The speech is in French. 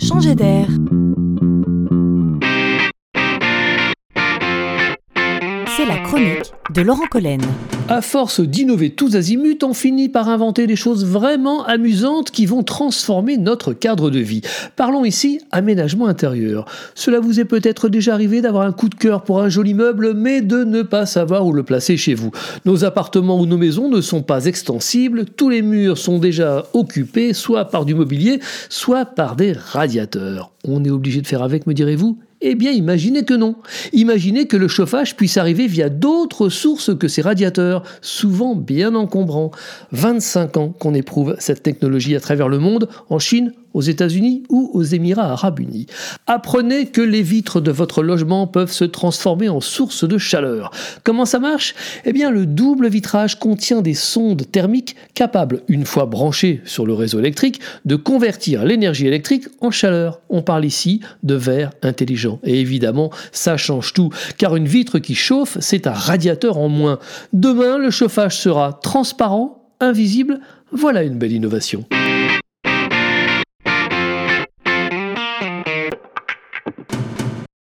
changer d'air. La chronique de Laurent Collen. À force d'innover tous azimuts, on finit par inventer des choses vraiment amusantes qui vont transformer notre cadre de vie. Parlons ici aménagement intérieur. Cela vous est peut-être déjà arrivé d'avoir un coup de cœur pour un joli meuble, mais de ne pas savoir où le placer chez vous. Nos appartements ou nos maisons ne sont pas extensibles, tous les murs sont déjà occupés, soit par du mobilier, soit par des radiateurs. On est obligé de faire avec, me direz-vous? Eh bien, imaginez que non. Imaginez que le chauffage puisse arriver via d'autres sources que ces radiateurs, souvent bien encombrants. 25 ans qu'on éprouve cette technologie à travers le monde, en Chine, aux États-Unis ou aux Émirats arabes unis. Apprenez que les vitres de votre logement peuvent se transformer en source de chaleur. Comment ça marche? Eh bien, le double vitrage contient des sondes thermiques capables, une fois branchées sur le réseau électrique, de convertir l'énergie électrique en chaleur. On parle ici de verre intelligent. Et évidemment, ça change tout, car une vitre qui chauffe, c'est un radiateur en moins. Demain, le chauffage sera transparent, invisible. Voilà une belle innovation.